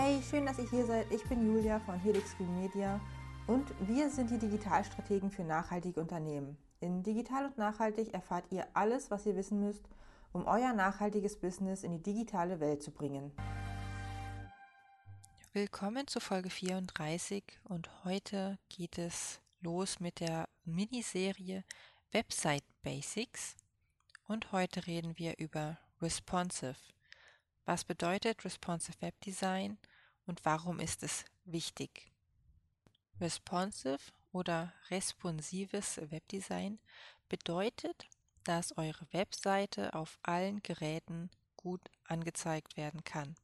Hey, schön, dass ihr hier seid. Ich bin Julia von Helix Green Media und wir sind die Digitalstrategen für nachhaltige Unternehmen. In Digital und Nachhaltig erfahrt ihr alles, was ihr wissen müsst, um euer nachhaltiges Business in die digitale Welt zu bringen. Willkommen zu Folge 34 und heute geht es los mit der Miniserie Website Basics und heute reden wir über Responsive. Was bedeutet Responsive Web Design und warum ist es wichtig? Responsive oder responsives Webdesign bedeutet, dass eure Webseite auf allen Geräten gut angezeigt werden kann.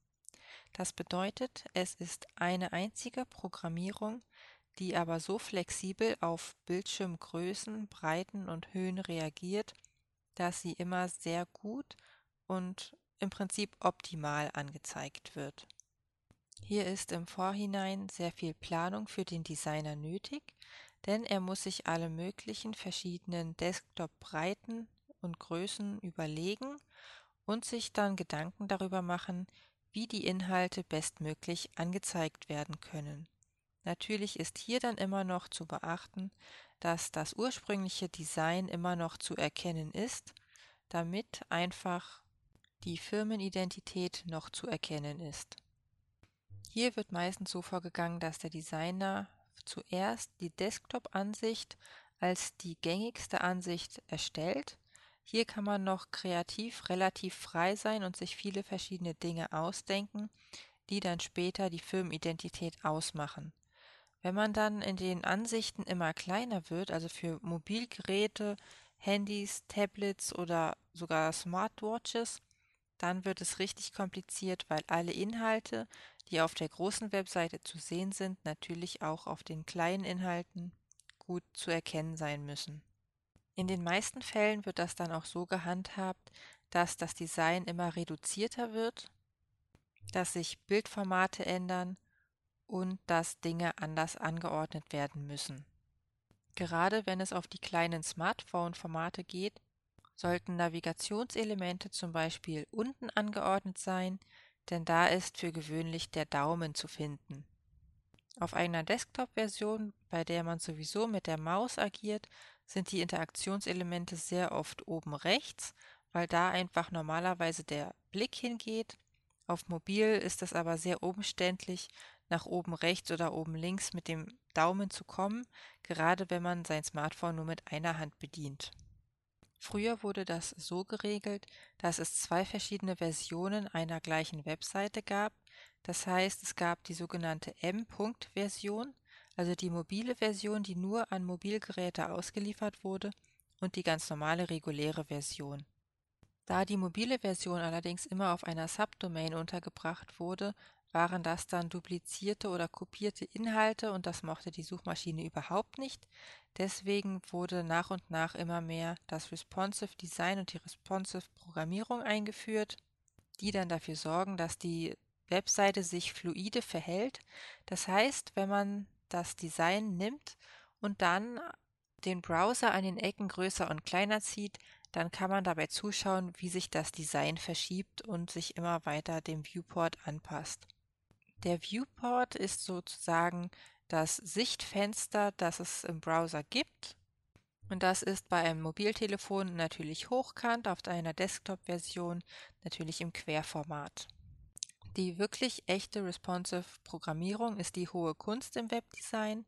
Das bedeutet, es ist eine einzige Programmierung, die aber so flexibel auf Bildschirmgrößen, Breiten und Höhen reagiert, dass sie immer sehr gut und im Prinzip optimal angezeigt wird. Hier ist im Vorhinein sehr viel Planung für den Designer nötig, denn er muss sich alle möglichen verschiedenen Desktop-Breiten und Größen überlegen und sich dann Gedanken darüber machen, wie die Inhalte bestmöglich angezeigt werden können. Natürlich ist hier dann immer noch zu beachten, dass das ursprüngliche Design immer noch zu erkennen ist, damit einfach die Firmenidentität noch zu erkennen ist. Hier wird meistens so vorgegangen, dass der Designer zuerst die Desktop-Ansicht als die gängigste Ansicht erstellt. Hier kann man noch kreativ relativ frei sein und sich viele verschiedene Dinge ausdenken, die dann später die Firmenidentität ausmachen. Wenn man dann in den Ansichten immer kleiner wird, also für Mobilgeräte, Handys, Tablets oder sogar Smartwatches, dann wird es richtig kompliziert, weil alle Inhalte, die auf der großen Webseite zu sehen sind, natürlich auch auf den kleinen Inhalten gut zu erkennen sein müssen. In den meisten Fällen wird das dann auch so gehandhabt, dass das Design immer reduzierter wird, dass sich Bildformate ändern und dass Dinge anders angeordnet werden müssen. Gerade wenn es auf die kleinen Smartphone-Formate geht, sollten Navigationselemente zum Beispiel unten angeordnet sein, denn da ist für gewöhnlich der Daumen zu finden. Auf einer Desktop-Version, bei der man sowieso mit der Maus agiert, sind die Interaktionselemente sehr oft oben rechts, weil da einfach normalerweise der Blick hingeht. Auf Mobil ist es aber sehr umständlich, nach oben rechts oder oben links mit dem Daumen zu kommen, gerade wenn man sein Smartphone nur mit einer Hand bedient. Früher wurde das so geregelt, dass es zwei verschiedene Versionen einer gleichen Webseite gab. Das heißt, es gab die sogenannte M-Punkt-Version, also die mobile Version, die nur an Mobilgeräte ausgeliefert wurde, und die ganz normale reguläre Version. Da die mobile Version allerdings immer auf einer Subdomain untergebracht wurde, waren das dann duplizierte oder kopierte Inhalte und das mochte die Suchmaschine überhaupt nicht. Deswegen wurde nach und nach immer mehr das Responsive Design und die Responsive Programmierung eingeführt, die dann dafür sorgen, dass die Webseite sich fluide verhält. Das heißt, wenn man das Design nimmt und dann den Browser an den Ecken größer und kleiner zieht, dann kann man dabei zuschauen, wie sich das Design verschiebt und sich immer weiter dem Viewport anpasst. Der Viewport ist sozusagen das Sichtfenster, das es im Browser gibt. Und das ist bei einem Mobiltelefon natürlich hochkant, auf einer Desktop-Version natürlich im Querformat. Die wirklich echte responsive Programmierung ist die hohe Kunst im Webdesign,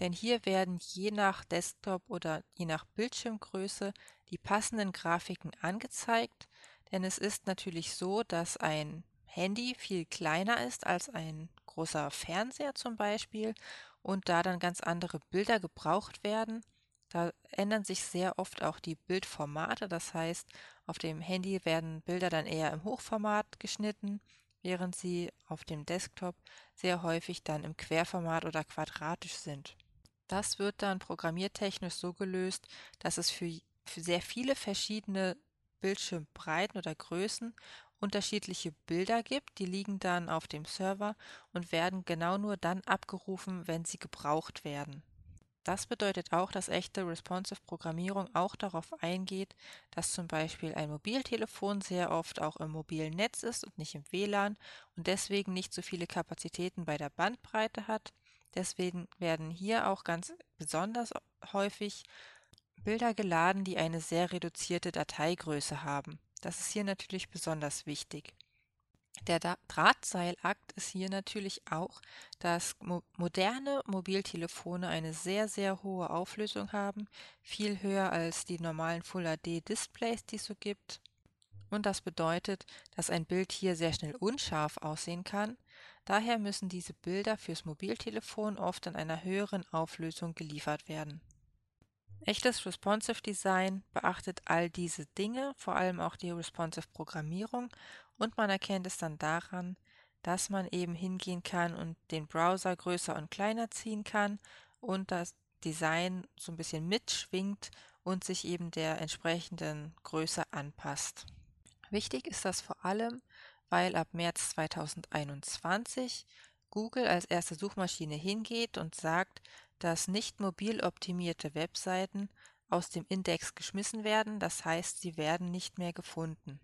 denn hier werden je nach Desktop oder je nach Bildschirmgröße die passenden Grafiken angezeigt, denn es ist natürlich so, dass ein Handy viel kleiner ist als ein großer Fernseher zum Beispiel und da dann ganz andere Bilder gebraucht werden. Da ändern sich sehr oft auch die Bildformate, das heißt, auf dem Handy werden Bilder dann eher im Hochformat geschnitten, während sie auf dem Desktop sehr häufig dann im Querformat oder quadratisch sind. Das wird dann programmiertechnisch so gelöst, dass es für, für sehr viele verschiedene Bildschirmbreiten oder Größen unterschiedliche Bilder gibt, die liegen dann auf dem Server und werden genau nur dann abgerufen, wenn sie gebraucht werden. Das bedeutet auch, dass echte responsive Programmierung auch darauf eingeht, dass zum Beispiel ein Mobiltelefon sehr oft auch im mobilen Netz ist und nicht im WLAN und deswegen nicht so viele Kapazitäten bei der Bandbreite hat. Deswegen werden hier auch ganz besonders häufig Bilder geladen, die eine sehr reduzierte Dateigröße haben. Das ist hier natürlich besonders wichtig. Der Drahtseilakt ist hier natürlich auch, dass mo moderne Mobiltelefone eine sehr, sehr hohe Auflösung haben, viel höher als die normalen Full HD Displays, die es so gibt. Und das bedeutet, dass ein Bild hier sehr schnell unscharf aussehen kann. Daher müssen diese Bilder fürs Mobiltelefon oft in einer höheren Auflösung geliefert werden. Echtes Responsive Design beachtet all diese Dinge, vor allem auch die Responsive Programmierung und man erkennt es dann daran, dass man eben hingehen kann und den Browser größer und kleiner ziehen kann und das Design so ein bisschen mitschwingt und sich eben der entsprechenden Größe anpasst. Wichtig ist das vor allem, weil ab März 2021 Google als erste Suchmaschine hingeht und sagt, dass nicht mobil optimierte Webseiten aus dem Index geschmissen werden, das heißt, sie werden nicht mehr gefunden.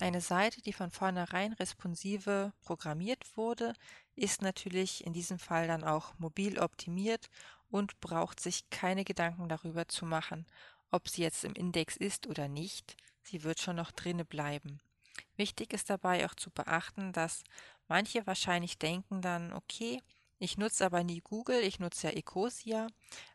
Eine Seite, die von vornherein responsive programmiert wurde, ist natürlich in diesem Fall dann auch mobil optimiert und braucht sich keine Gedanken darüber zu machen, ob sie jetzt im Index ist oder nicht. Sie wird schon noch drinne bleiben. Wichtig ist dabei auch zu beachten, dass manche wahrscheinlich denken dann, okay, ich nutze aber nie Google, ich nutze ja Ecosia,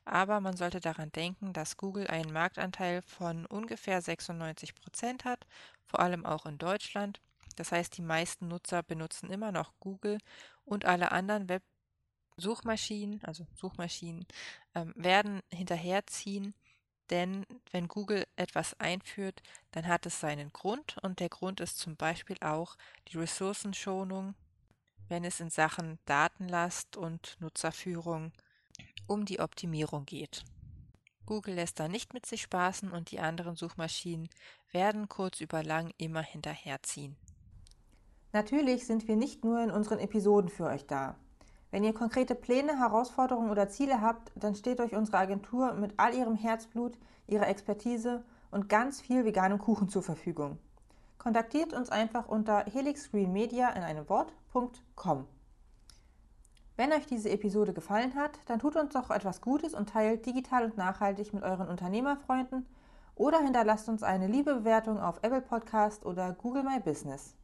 aber man sollte daran denken, dass Google einen Marktanteil von ungefähr 96 Prozent hat, vor allem auch in Deutschland. Das heißt, die meisten Nutzer benutzen immer noch Google und alle anderen Web-Suchmaschinen, also Suchmaschinen, ähm, werden hinterherziehen, denn wenn Google etwas einführt, dann hat es seinen Grund. Und der Grund ist zum Beispiel auch die Ressourcenschonung wenn es in Sachen Datenlast und Nutzerführung um die Optimierung geht. Google lässt da nicht mit sich spaßen und die anderen Suchmaschinen werden kurz über lang immer hinterherziehen. Natürlich sind wir nicht nur in unseren Episoden für euch da. Wenn ihr konkrete Pläne, Herausforderungen oder Ziele habt, dann steht euch unsere Agentur mit all ihrem Herzblut, ihrer Expertise und ganz viel veganem Kuchen zur Verfügung. Kontaktiert uns einfach unter helixgreenmedia in einem Wort.com. Wenn euch diese Episode gefallen hat, dann tut uns doch etwas Gutes und teilt digital und nachhaltig mit euren Unternehmerfreunden oder hinterlasst uns eine liebe Bewertung auf Apple Podcast oder Google My Business.